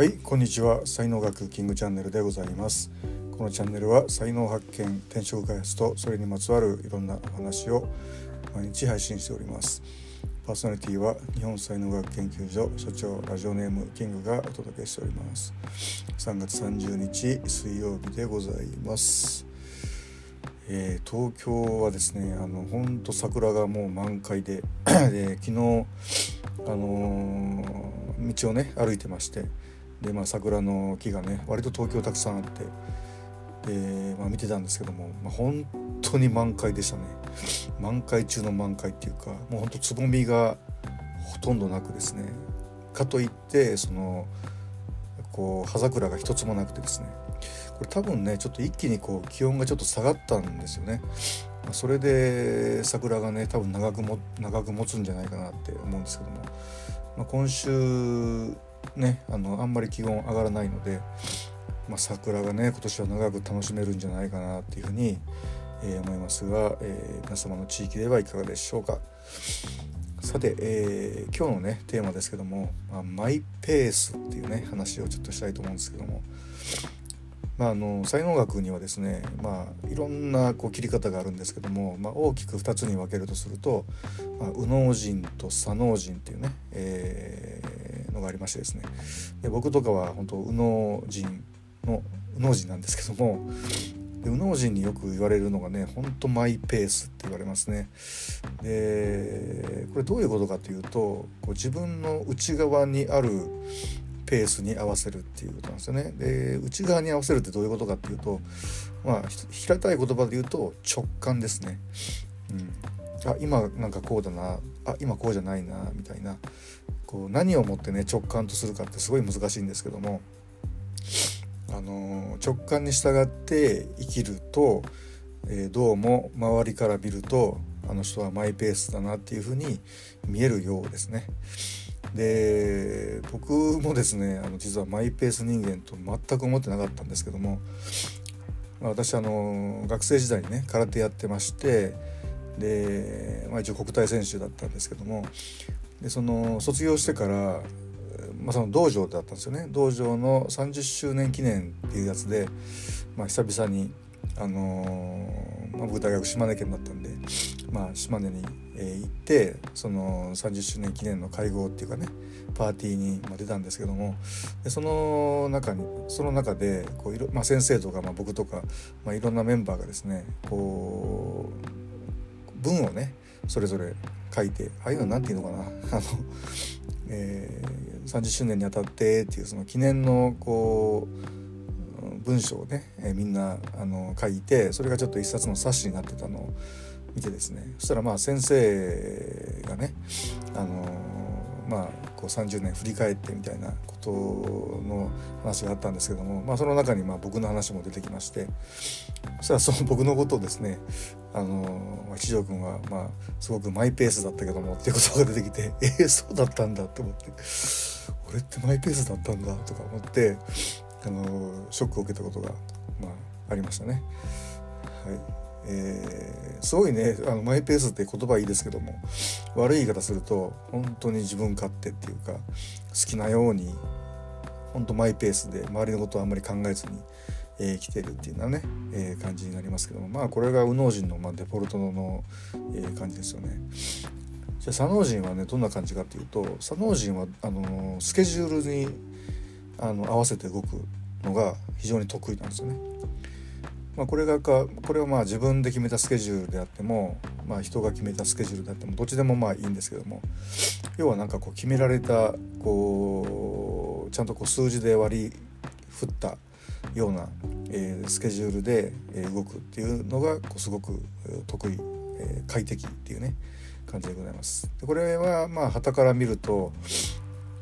はいこんにちは。才能学キングチャンネルでございます。このチャンネルは才能発見転職開発とそれにまつわるいろんなお話を毎日配信しております。パーソナリティは日本才能学研究所所長ラジオネームキングがお届けしております。3月30日水曜日でございます。えー、東京はですねあの本当桜がもう満開でで昨日あのー、道をね歩いてましてで、まあ、桜の木がね割と東京たくさんあってで、まあ、見てたんですけども、まあ、本当に満開でしたね。満開中の満開っていうかもうほんとつぼみがほとんどなくですね。かといってそのこう葉桜が一つもなくてですね。これ多分ねちょっと一気にこう気温がちょっと下がったんですよね。それで桜がね多分長くも長く持つんじゃないかなって思うんですけども、まあ、今週ねあのあんまり気温上がらないので、まあ、桜がね今年は長く楽しめるんじゃないかなっていうふうに、えー、思いますが、えー、皆様の地域ではいかがでしょうか。さて、えー、今日のねテーマですけども、まあ、マイペースっていうね話をちょっとしたいと思うんですけども、まあ、あの才能学にはですね、まあ、いろんなこう切り方があるんですけども、まあ、大きく2つに分けるとすると、まあ、右脳人と左脳人っていうね、え、のがありましてですねで僕とかは本当右脳人の右脳人なんですけどもで右脳人によく言われるのがねほんとマイペースって言われますね。でこれどういうことかというとこう自分の内側にあるペースに合わせるっていうことなんですよね。で内側に合わせるってどういうことかっていうとまあ平たい言葉で言うと直感ですね。うん、あ今なんかこうだな。あ今こうじゃないな。みたいな。こう何をもってね直感とするかってすごい難しいんですけども、あの直感に従って生きると、えー、どうも周りから見るとあの人はマイペースだなっていうふうに見えるようですね。で僕もですねあの実はマイペース人間と全く思ってなかったんですけども、まあ、私あの学生時代にね空手やってましてで、まあ、一応国体選手だったんですけどもでその卒業してから、まあ、その道場だったんですよね。道場の30周年記念っていうやつで、まあ、久々にあのー、まあ、僕大学島根県だったんで、まあ、島根にえ、行ってその30周年記念の会合っていうかねパーティーに出たんですけどもでその中にその中でこういろ、まあ、先生とか、まあ、僕とか、まあ、いろんなメンバーがですねこう文をねそれぞれ書いてああいうの何て言うのかな。あの、えー、30周年にあたってっていうその記念のこう文章をね、えー、みんなあの書いてそれがちょっと一冊の冊子になってたのを見てですね。そしたらまあ先生がねあのまあこう30年振り返ってみたいなことの話があったんですけども、まあ、その中にまあ僕の話も出てきましてそしたらその僕のことをですねあの一条君はまあすごくマイペースだったけどもっていうことが出てきて えー、そうだったんだって思って俺ってマイペースだったんだとか思ってあのショックを受けたことがまあありましたね。はいえー、すごいねあのマイペースって言葉いいですけども悪い言い方すると本当に自分勝手っていうか好きなように本当マイペースで周りのことをあんまり考えずに、えー、生きてるっていうようなね、えー、感じになりますけどもまあこれが右脳人の、まあ、デフォルトの、えー、感じですよね。じゃあ左脳人はねどんな感じかっていうと左脳人はあのスケジュールにあの合わせて動くのが非常に得意なんですよね。まあ、これがかこれはまあ自分で決めたスケジュールであっても、まあ、人が決めたスケジュールであってもどっちでもまあいいんですけども要はなんかこう決められたこうちゃんとこう数字で割り振ったような、えー、スケジュールで、え動くっていうのがこうすごく得意、えー、快適っていうね感じでございます。でこれはまあ旗から見ると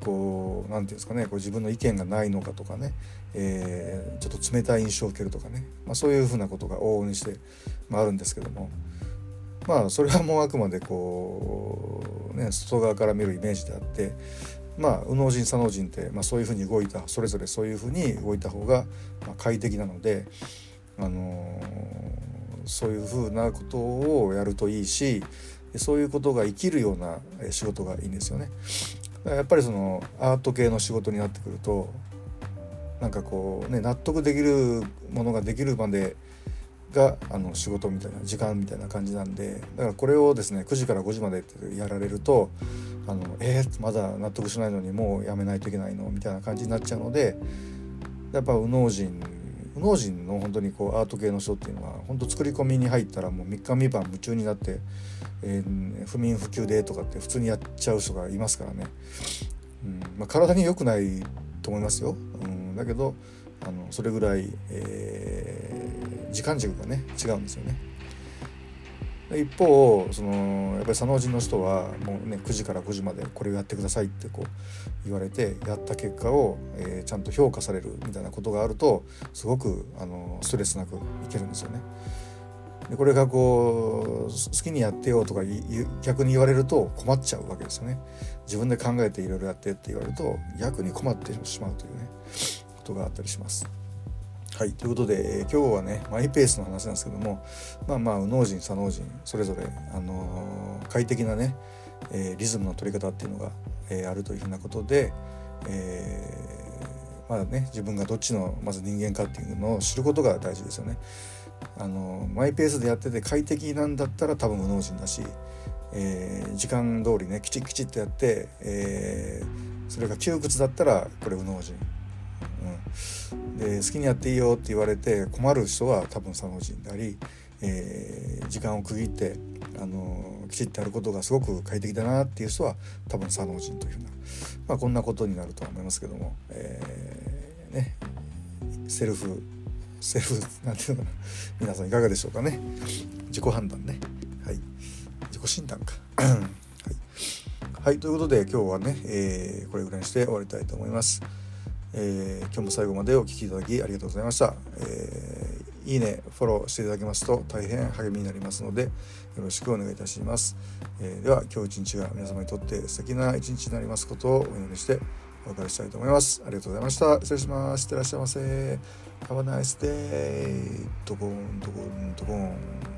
こう何て言うんですかねこう自分の意見がないのかとかね、えー、ちょっと冷たい印象を受けるとかね、まあ、そういうふうなことが往々にして、まあ、あるんですけどもまあそれはもうあくまでこう、ね、外側から見るイメージであってまあ右脳人左脳人って、まあ、そういうふうに動いたそれぞれそういうふうに動いた方が、まあ、快適なので、あのー、そういうふうなことをやるといいしそういうことが生きるような仕事がいいんですよね。やっぱりそのアート系の仕事になってくるとなんかこうね納得できるものができるまでがあの仕事みたいな時間みたいな感じなんでだからこれをですね9時から5時までってやられるとあのえー、まだ納得しないのにもうやめないといけないのみたいな感じになっちゃうのでやっぱ右脳人右脳人の本当にこうアート系の人っていうのは本当作り込みに入ったらもう3日3晩夢中になって、えー、不眠不休でとかって普通にやっちゃう人がいますからね、うんまあ、体に良くないと思いますよ、うん、だけどあのそれぐらい、えー、時間軸がね違うんですよね。一方そのやっぱり左脳人の人はもうね9時から5時までこれをやってくださいってこう言われてやった結果を、えー、ちゃんと評価されるみたいなことがあるとすごくあのストレスなくいけるんですよね。でこれがこう好きにやってよとか逆に言われると困っちゃうわけですよね。自分で考えていろいろやってって言われると逆に困ってしまうというねことがあったりします。はいということで、えー、今日はねマイペースの話なんですけどもまあまあ右脳人左脳人それぞれ、あのー、快適なね、えー、リズムの取り方っていうのが、えー、あるというふうなことで、えー、まあね自分がどっちのまず人間かっていうのを知ることが大事ですよね。あのマイペースでやってて快適なんだったら多分右脳人だし、えー、時間通りねきちっきちっとやって、えー、それが窮屈だったらこれ右脳人、うん、で好きにやっていいよって言われて困る人は多分左脳人であり、えー、時間を区切って、あのきちっとやることがすごく快適だなっていう人は多分左脳人というふうな、まあ、こんなことになるとは思いますけども、えー、ね。セルフセルフなんていうのかな。皆さんいかがでしょうかね。自己判断ね。はい。自己診断か。はい、はい、ということで今日はね、えー、これぐらいにして終わりたいと思います、えー、今日も最後までお聴きいただきありがとうございました、えー、いいねフォローしていただけますと大変励みになりますのでよろしくお願いいたします、えでは今日一日が皆様にとって素敵な一日になりますことをお祈りしてお別れしたいと思います。ありがとうございました。失礼します。いってらっしゃいませ。Have a nice day ドコンドコンドコン。